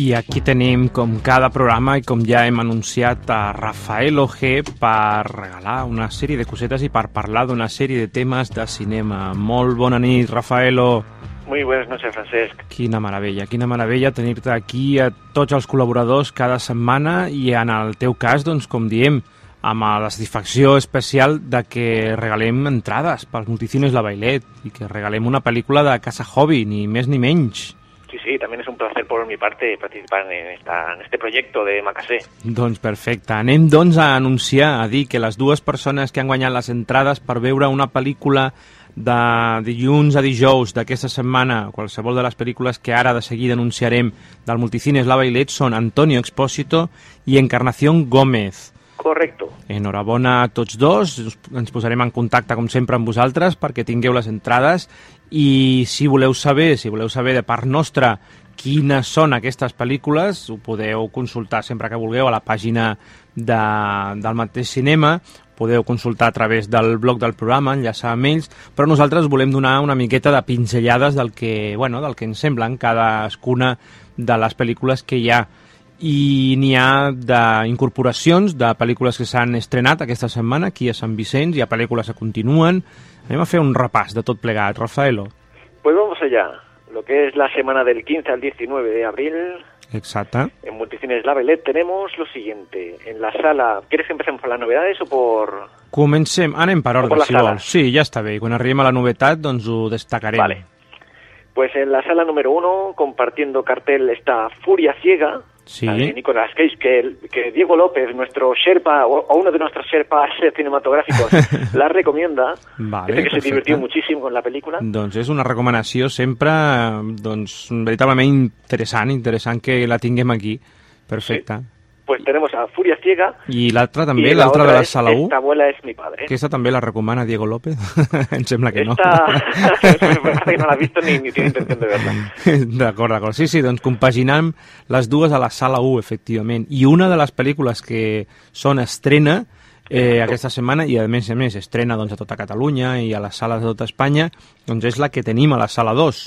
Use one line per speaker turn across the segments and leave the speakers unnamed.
I aquí tenim, com cada programa i com ja hem anunciat, a Rafael Ojé per regalar una sèrie de cosetes i per parlar d'una sèrie de temes de cinema. Molt bona nit, Rafaelo.
Muy buenas noches, Francesc.
Quina meravella, quina meravella tenir-te aquí a tots els col·laboradors cada setmana i en el teu cas, doncs, com diem, amb la satisfacció especial de que regalem entrades pels multicines La Bailet i que regalem una pel·lícula de Casa Hobby, ni més ni menys.
Sí, sí, también es un placer por mi parte participar en, esta, en este proyecto de Macassé.
Doncs perfecte. Anem doncs a anunciar, a dir que les dues persones que han guanyat les entrades per veure una pel·lícula de dilluns a dijous d'aquesta setmana, qualsevol de les pel·lícules que ara de seguida anunciarem del Multicines La Bailet són Antonio Expósito i Encarnación Gómez.
Correcto.
Enhorabona a tots dos, ens posarem en contacte com sempre amb vosaltres perquè tingueu les entrades. I si voleu saber, si voleu saber de part nostra quines són aquestes pel·lícules, ho podeu consultar sempre que vulgueu a la pàgina de, del mateix cinema, podeu consultar a través del blog del programa, enllaçar amb ells, però nosaltres volem donar una miqueta de pinzellades del que, bueno, del que ens semblen cadascuna de les pel·lícules que hi ha i n'hi ha d'incorporacions de pel·lícules que s'han estrenat aquesta setmana aquí a Sant Vicenç, hi ha pel·lícules que continuen. Anem a fer un repàs de tot plegat, Rafaelo.
Pues vamos allá. Lo que es la semana del 15 al 19 de abril.
Exacte.
En Multicines La Belet tenemos lo siguiente. En la sala... ¿Quieres que empecemos por las novedades o por...?
Comencem, anem per ordre,
per
si vols. Sí, ja està bé. Quan arribem a la novetat, doncs ho destacarem.
Vale. Pues en la sala número uno, compartiendo cartel, está Furia Ciega,
Sí.
de Nicolas Cage, que, que Diego López, nuestro Sherpa, o, uno de nuestros Sherpas cinematográficos, la recomienda.
Vale,
que se divirtió muchísimo con la película.
Doncs és una recomanació sempre doncs, veritablement interessant, interessant que la tinguem aquí. Perfecte.
Pues tenemos a Furia Ciega.
I l'altra també,
y la
l'altra de la sala 1,
Esta abuela es mi padre.
aquesta també la recomana Diego López? em sembla que no.
Esta, me parece que no la ha visto ni, ni tiene intención de verla.
D'acord, d'acord. Sí, sí, doncs compaginam les dues a la sala 1, efectivament. I una de les pel·lícules que són estrena eh, aquesta setmana, i a més a més estrena doncs, a tota Catalunya i a les sales de tota Espanya, doncs és la que tenim a la sala 2.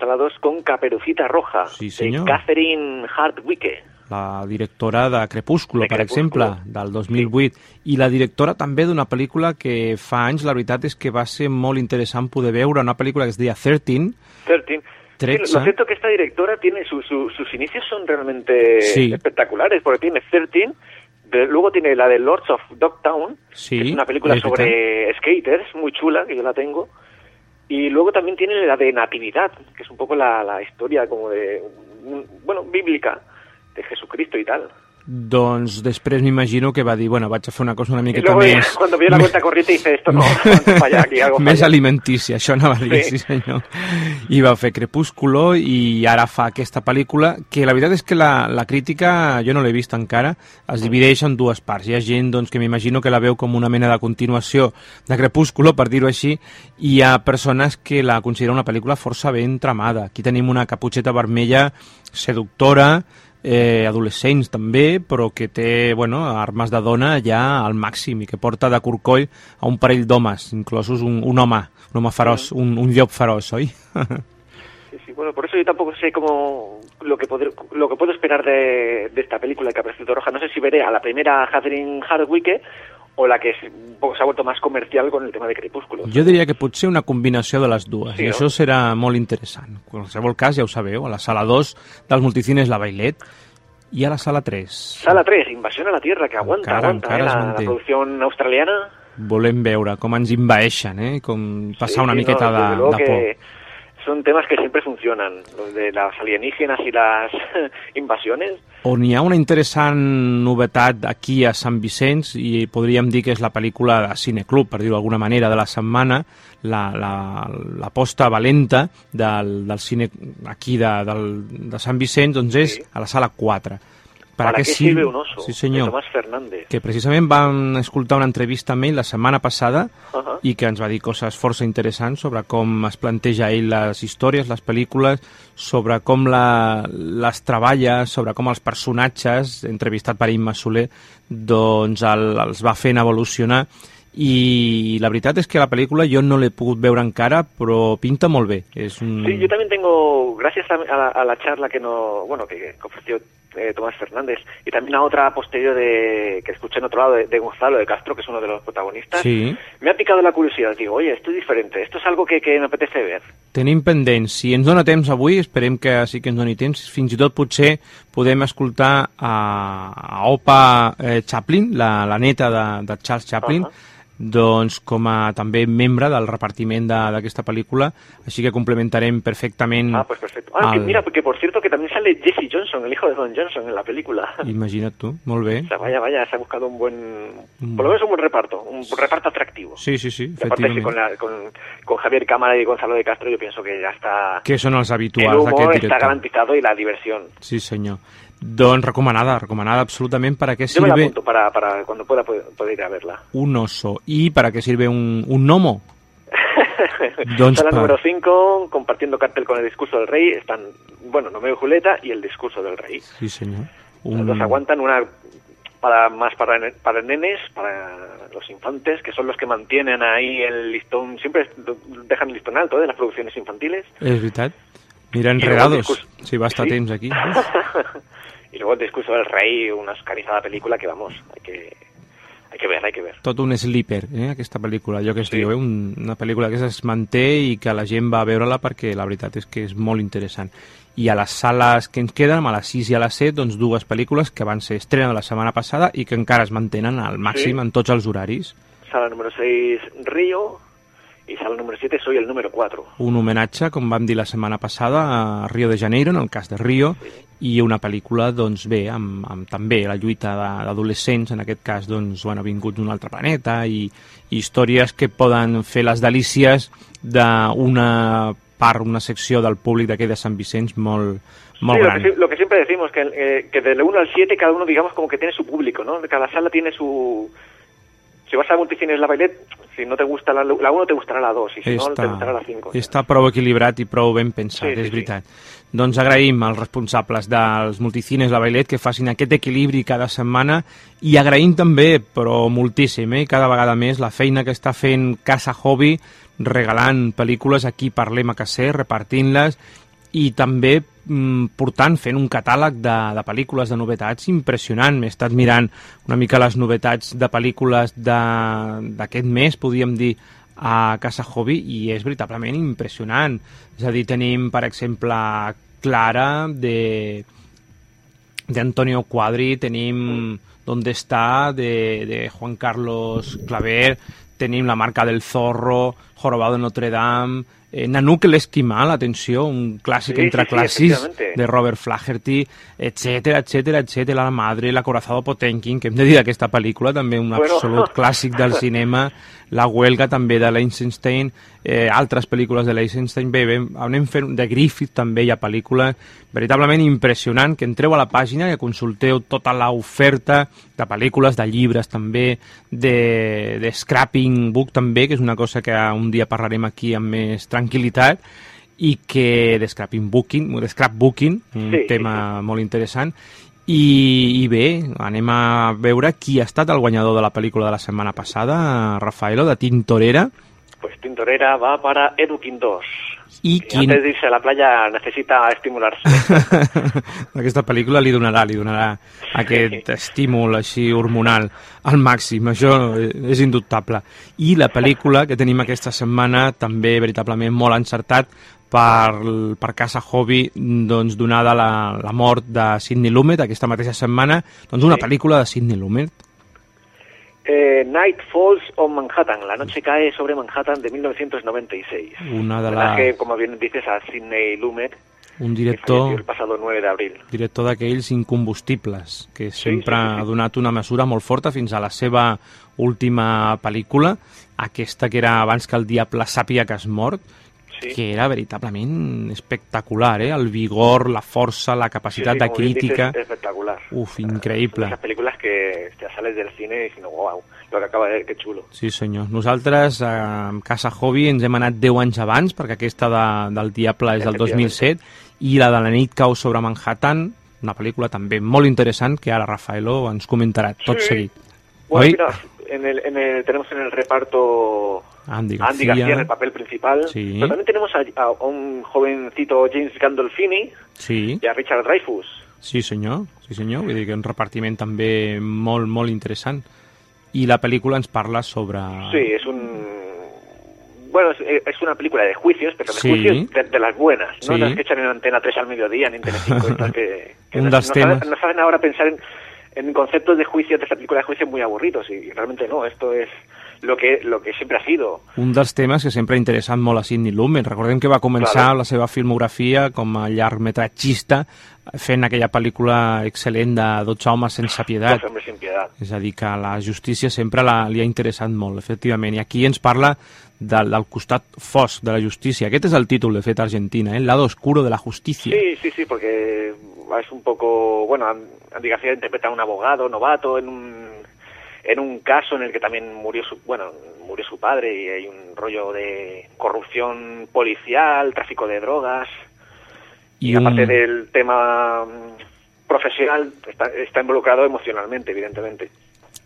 Sala 2 con Caperucita Roja,
Sí,
de. Catherine Hardwicke.
La directora de Crepúsculo,
De
per
Crepúsculo.
exemple, del 2008, i la directora també d'una pel·lícula que fa anys, la veritat és que va ser molt interessant poder veure, una pel·lícula que es deia 13,
13. Sí,
13.
lo cierto es que esta directora tiene su- su- sus inicios son realmente
Sí.
espectaculares, porque tiene 13, de- luego tiene la de Lords of Dogtown,
Sí,
que es una película sobre skaters, muy chula, que yo la tengo, y luego también tiene la de Natividad, que es un poco la, la historia como de, bueno, bíblica, de Jesucristo y tal.
Doncs després m'imagino que va dir, bueno, vaig a fer una cosa una miqueta
luego
més...
cuando vio la cuenta corriente dice, esto no, falla aquí, algo
més
falla.
alimentícia, això anava a dir. Sí.
sí
senyor. I va fer Crepúsculo i ara fa aquesta pel·lícula, que la veritat és que la, la crítica, jo no l'he vist encara, es divideix en dues parts. Hi ha gent doncs, que m'imagino que la veu com una mena de continuació de Crepúsculo, per dir-ho així, i hi ha persones que la consideren una pel·lícula força ben tramada. Aquí tenim una caputxeta vermella seductora, eh, adolescents també, però que té bueno, armes de dona ja al màxim i que porta de corcoll a un parell d'homes, inclosos un, un home, un home feroç, un, un llop feroç, oi?
Sí, sí, bueno, por eso yo tampoco sé cómo lo que poder, lo que puedo esperar de, de esta película de Caperucita Roja. No sé si veré a la primera Catherine Hardwicke o la que es, un poco se ha vuelto más comercial con el tema de Crepúsculo.
Jo diria que potser una combinació de les dues,
Sí,
i
no?
això serà molt interessant. En qualsevol cas, ja ho sabeu, a la sala 2 dels multicines La Bailet i a la sala 3.
Sala 3, Invasión a la Tierra, que aguanta,
Encara,
aguanta,
encara
eh, la, la
manté.
producción australiana.
Volem veure com ens invaeixen, eh? com passar
Sí,
una
sí,
miqueta
no,
de, de por.
que son temas que siempre funcionan, los de las alienígenas y las invasiones.
On hi ha una interessant novetat aquí a Sant Vicenç i podríem dir que és la pel·lícula de Cineclub, per dir-ho d'alguna manera, de la setmana, l'aposta la, la, valenta del, del cine aquí de, del, de Sant Vicenç doncs és sí. a la sala 4
¿Para, ¿Para qué, qué sirve un oso?
Sí, senyor.
De Tomàs Fernández.
Que precisament vam escoltar una entrevista amb ell la setmana passada uh -huh. i que ens va dir coses força interessants sobre com es planteja ell les històries, les pel·lícules, sobre com la, les treballa, sobre com els personatges, entrevistat per Imma Soler, doncs el, els va fent evolucionar i la veritat és que la pel·lícula jo no l'he pogut veure encara, però pinta molt bé. És un...
Sí, yo también tengo, gracias a la, a la charla que no, bueno, que, que ofreció eh, Tomás Fernández, y también a otra posterior de, que escuché en otro lado de, de, Gonzalo de Castro, que es uno de los protagonistas,
sí.
me ha picado la curiosidad. Digo, oye, esto es diferente, esto es algo que, que me apetece ver.
Tenim pendents. Si ens dona temps avui, esperem que sí que ens doni temps, fins i tot potser podem escoltar a, a Opa eh, Chaplin, la, la neta de, de Charles Chaplin, uh -huh doncs, com a també membre del repartiment d'aquesta pel·lícula, així que complementarem perfectament...
Ah, pues perfecto. Ah, el... que mira, porque por cierto que también sale Jesse Johnson, el hijo de Don Johnson en la película.
Imagina't tu, molt bé.
O sea, vaya, vaya, se ha buscado un buen... Mm. Por lo menos un buen reparto, un reparto atractivo.
Sí, sí, sí,
efectivament. Con, la, con, con Javier Cámara y Gonzalo de Castro yo pienso que ya está...
Que són els habituals
d'aquest
director.
El humor està garantizado y la diversión.
Sí, senyor. Doncs recomanada, recomanada absolutamente para qué sirve...
Yo me la apunto para, para cuando pueda poder ir a verla.
Un oso. ¿Y para qué sirve un, un gnomo?
doncs Sala número 5, compartiendo cartel con el discurso del rey, están, bueno, Nomeo y Julieta y el discurso del rey.
Sí, señor.
Un... Los dos aguantan una para más para, para nenes, para los infantes, que son los que mantienen ahí el listón, siempre dejan el listón alto de las producciones infantiles.
Es verdad. Mira, enredados, si va a estar ¿Sí? temps aquí.
y luego el discurso del rey, una escanizada película que vamos, hay que, hay que ver, hay que ver.
Tot un sleeper, eh, aquesta pel·lícula, allò que es sí. diu, eh? Un, una pel·lícula que es manté i que la gent va a veure-la perquè la veritat és que és molt interessant. I a les sales que ens queden, a les 6 i a les 7, doncs dues pel·lícules que van ser estrena la setmana passada i que encara es mantenen al màxim sí. en tots els horaris.
Sala número 6, Río, i sala número 7 soy el número 4.
Un homenatge, com vam dir la setmana passada, a Rio de Janeiro, en el cas de Rio, sí. i una pel·lícula, doncs bé, amb, amb també la lluita d'adolescents, en aquest cas, doncs, bueno, vinguts d'un altre planeta, i, i històries que poden fer les delícies d'una part, una secció del públic d'aquí de Sant Vicenç molt, molt
sí,
gran.
Lo que, lo que siempre decimos, que, eh, que del 1 al 7 cada uno, digamos, como que tiene su público, ¿no? Cada sala tiene su... Si vas a Multicines La Bailet, si no te gusta la, la 1 te gustarà la 2 i si està, no te gustarà la 5.
Està prou equilibrat i prou ben pensat,
sí, sí,
és veritat. Sí. Doncs agraïm als responsables dels multicines La Bailet que facin aquest equilibri cada setmana i agraïm també, però moltíssim, eh, cada vegada més, la feina que està fent Casa Hobby regalant pel·lícules aquí Parlem a Cacer, repartint-les i també portant, fent un catàleg de, de pel·lícules, de novetats impressionant. M'he estat mirant una mica les novetats de pel·lícules d'aquest mes, podríem dir, a Casa Hobby, i és veritablement impressionant. És a dir, tenim, per exemple, Clara, de d'Antonio Quadri, tenim Donde està, de, de Juan Carlos Claver, tenim La marca del zorro, Jorobado de Notre Dame, eh, Nanook l'Esquimal, atenció, un clàssic
Sí,
entre
sí, sí,
clàssics
efectivamente.
de Robert Flaherty, etcètera, etcètera, etcètera, La madre, L'acorazado Potemkin, que hem de dir d'aquesta pel·lícula, també un
Bueno.
absolut clàssic del cinema, La huelga també de l'Eisenstein, eh, altres pel·lícules de l'Eisenstein, bé, bé, anem fent, de Griffith també hi ha pel·lícules veritablement impressionant, que entreu a la pàgina i consulteu tota l'oferta de pel·lícules, de llibres també, de, de scrapping book també, que és una cosa que un dia parlarem aquí amb més tranquil·litat, i que de scrapping booking, de scrapbooking, un
Sí, sí,
tema molt interessant, i, i bé, anem a veure qui ha estat el guanyador de la pel·lícula de la setmana passada, Rafaelo, de Tintorera,
Pues Tintorera va para Edu Quintos.
i quin...
Antes de irse a la playa necesita estimularse.
Aquesta pel·lícula li donarà, li donarà aquest estímul així hormonal al màxim, això és indubtable. I la pel·lícula que tenim aquesta setmana també veritablement molt encertat per, per Casa Hobby, doncs, donada la, la mort de Sidney Lumet aquesta mateixa setmana, doncs una
Sí.
pel·lícula de Sidney Lumet.
Eh, Night Falls on Manhattan, La noche cae sobre Manhattan de 1996.
Una de la...
como bien dices, a Sidney Lumet,
Un director...
el pasado 9 de abril.
director d'aquells incombustibles, que sempre
sí, sí, sí.
ha donat una mesura molt forta fins a la seva última pel·lícula, aquesta que era abans que el diable sàpia que has mort,
Sí.
que era veritablement espectacular, eh? El vigor, la força, la
Sí,
capacitat
sí,
de
como bien dices,
crítica...
espectacular.
Uf,
Son
increïble.
esas películas que te sales del cine diciendo, wow, lo que acaba de ver, qué chulo.
Sí, senyor. Nosaltres, eh, amb Casa Hobby, ens hem anat 10 anys abans, perquè aquesta de, del Diable és del 2007, i la de la nit cau sobre Manhattan, una pel·lícula també molt interessant, que ara Rafaelo ens comentarà tot
Sí.
seguit.
Bueno,
Oi?
mira, en el, en el- tenemos en el reparto
Andy
a Andy
García.
García en el papel principal,
Sí.
pero también tenemos a, a un jovencito James Gandolfini
Sí,
y a Richard Dreyfus.
sí senyor, sí senyor, vull dir que un repartiment també molt, molt interessant. I la pel·lícula ens parla sobre...
Sí, es un... Bueno, es, es una película de juicios, pero de
Sí.
juicios de, de las buenas, no
Sí.
las que echan en Antena 3 al mediodía, ni en Telecinco, estas que, que
Un
nos,
dels
nos
temes.
nos hacen ahora pensar en, en conceptos de juicio, de esta película de juicio muy aburridos, y realmente no, esto es lo que, lo que siempre ha sido.
un dels temes que sempre ha interessat molt a Sidney Lumet. Recordem que va començar
Claro.
la seva filmografia com a llargmetratgista fent aquella pel·lícula excel·lent de 12 homes sense
hombres sin piedad.
És a dir, que la justícia sempre la, li ha interessat molt, efectivament. I aquí ens parla del, del costat fosc de la justícia. Aquest és el títol, de fet, argentina, eh? El lado oscuro de la justicia.
Sí, sí, sí, porque es un poco, bueno, Andy García interpreta a un abogado novato en un en un caso en el que también murió su, bueno, murió su padre y hay un rollo de corrupción policial, tráfico de drogas y,
un-
aparte del tema mm, profesional está, está involucrado emocionalmente, evidentemente.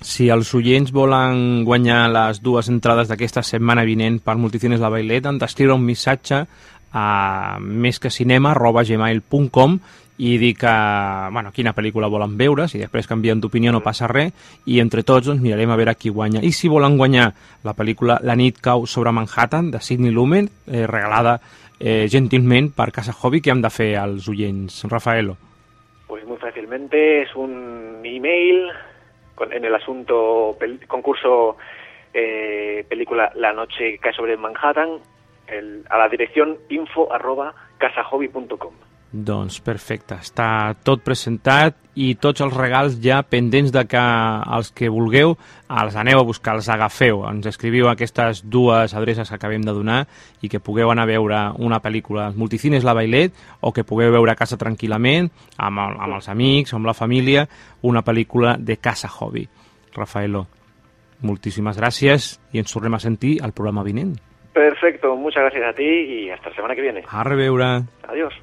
Si els oients volen guanyar les dues entrades d'aquesta setmana vinent per Multicines La Bailet, han d'escriure un missatge a mesquecinema.gmail.com i dir que, bueno, quina pel·lícula volen veure, si després canvien d'opinió no passa res, i entre tots doncs, mirarem a veure qui guanya. I si volen guanyar la pel·lícula La nit cau sobre Manhattan, de Sidney Lumet, eh, regalada eh, gentilment per Casa Hobby, què hem de fer als oients? Rafaelo.
Pues muy fácilmente es un email en el asunto pel- concurso eh, película La noche cae sobre Manhattan el- a la dirección info arroba casahobby.com.
Doncs perfecte, està tot presentat i tots els regals ja pendents de que els que vulgueu els aneu a buscar, els agafeu. Ens escriviu aquestes dues adreces que acabem de donar i que pugueu anar a veure una pel·lícula als multicines La Bailet o que pugueu veure a casa tranquil·lament amb, el, amb els amics, amb la família, una pel·lícula de Casa Hobby. Rafaelo, moltíssimes gràcies i ens tornem a sentir al programa vinent.
Perfecto, muchas gracias a ti y hasta la semana que viene.
A reveure.
Adiós.